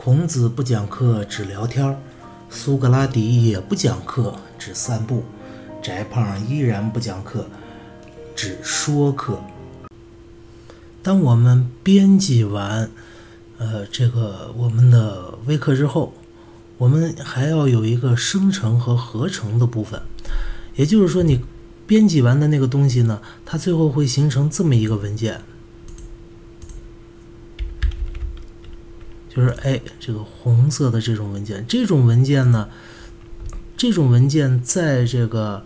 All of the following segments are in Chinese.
孔子不讲课只聊天儿，苏格拉底也不讲课只散步，翟胖依然不讲课只说课。当我们编辑完，呃，这个我们的微课之后，我们还要有一个生成和合成的部分，也就是说，你编辑完的那个东西呢，它最后会形成这么一个文件。就是哎，这个红色的这种文件，这种文件呢，这种文件在这个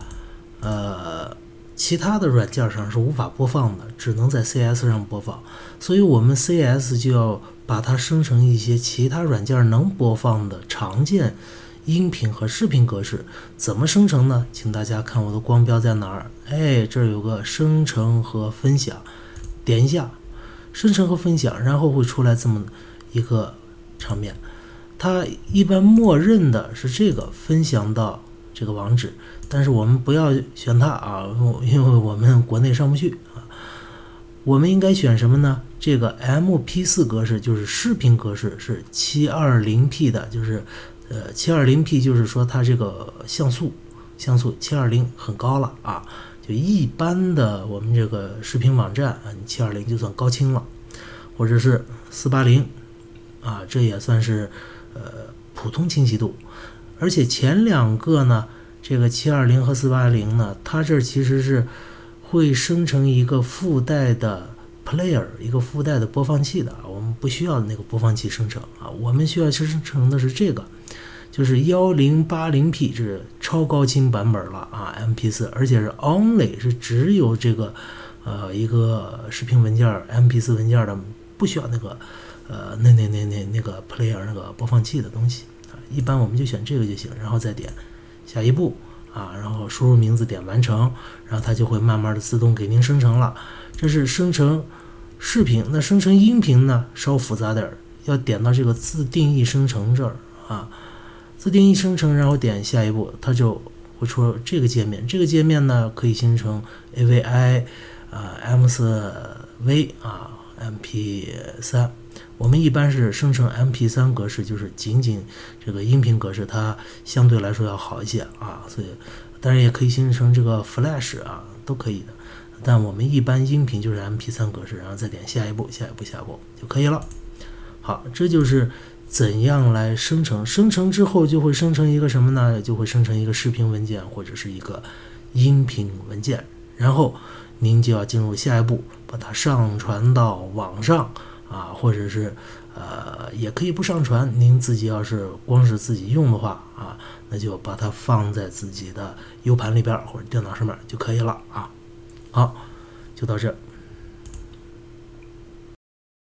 呃其他的软件上是无法播放的，只能在 CS 上播放。所以，我们 CS 就要把它生成一些其他软件能播放的常见音频和视频格式。怎么生成呢？请大家看我的光标在哪儿？哎，这儿有个生成和分享，点一下，生成和分享，然后会出来这么一个。场面，它一般默认的是这个分享到这个网址，但是我们不要选它啊，因为我们国内上不去啊。我们应该选什么呢？这个 MP4 格式就是视频格式，是 720P 的，就是呃 720P，就是说它这个像素像素720很高了啊。就一般的我们这个视频网站啊，你720就算高清了，或者是480。啊，这也算是呃普通清晰度，而且前两个呢，这个七二零和四八零呢，它这其实是会生成一个附带的 player，一个附带的播放器的，我们不需要那个播放器生成啊，我们需要生成的是这个，就是幺零八零 P，是超高清版本了啊，MP 四，而且是 only 是只有这个呃一个视频文件 MP 四文件的，不需要那个。呃，那那那那那个 player 那个播放器的东西啊，一般我们就选这个就行，然后再点下一步啊，然后输入名字点完成，然后它就会慢慢的自动给您生成了。这是生成视频，那生成音频呢稍复杂点儿，要点到这个自定义生成这儿啊，自定义生成，然后点下一步，它就会出这个界面。这个界面呢可以形成 AVI 啊 M4V 啊 MP3。我们一般是生成 MP3 格式，就是仅仅这个音频格式，它相对来说要好一些啊。所以，当然也可以形成这个 Flash 啊，都可以的。但我们一般音频就是 MP3 格式，然后再点下一步、下一步、下一步就可以了。好，这就是怎样来生成。生成之后就会生成一个什么呢？就会生成一个视频文件或者是一个音频文件。然后您就要进入下一步，把它上传到网上。啊，或者是，呃，也可以不上传。您自己要是光是自己用的话啊，那就把它放在自己的 U 盘里边或者电脑上面就可以了啊。好，就到这。